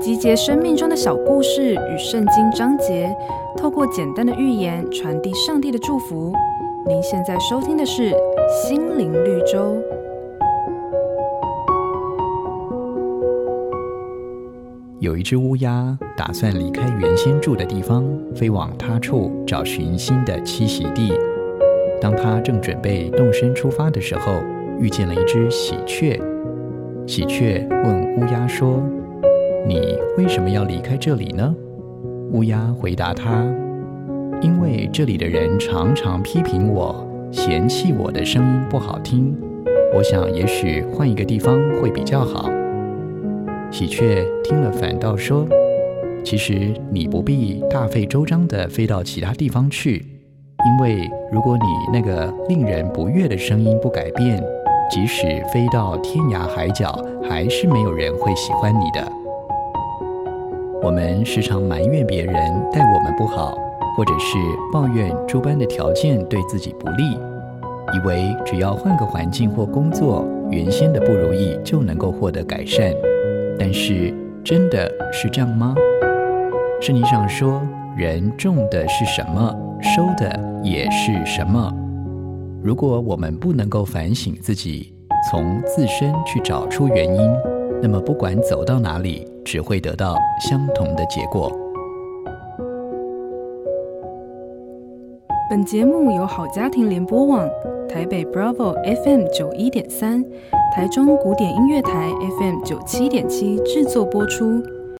集结生命中的小故事与圣经章节，透过简单的寓言传递上帝的祝福。您现在收听的是《心灵绿洲》。有一只乌鸦打算离开原先住的地方，飞往他处找寻新的栖息地。当他正准备动身出发的时候，遇见了一只喜鹊。喜鹊问乌鸦说：“你为什么要离开这里呢？”乌鸦回答他：“因为这里的人常常批评我，嫌弃我的声音不好听。我想，也许换一个地方会比较好。”喜鹊听了，反倒说：“其实你不必大费周章地飞到其他地方去，因为如果你那个令人不悦的声音不改变，即使飞到天涯海角，还是没有人会喜欢你的。”我们时常埋怨别人待我们不好，或者是抱怨诸般的条件对自己不利，以为只要换个环境或工作，原先的不如意就能够获得改善。但是，真的是这样吗？圣经上说，人种的是什么，收的也是什么。如果我们不能够反省自己，从自身去找出原因，那么不管走到哪里，只会得到相同的结果。本节目由好家庭联播网、台北 Bravo FM 九一点三。台中古典音乐台 FM 九七点七制作播出。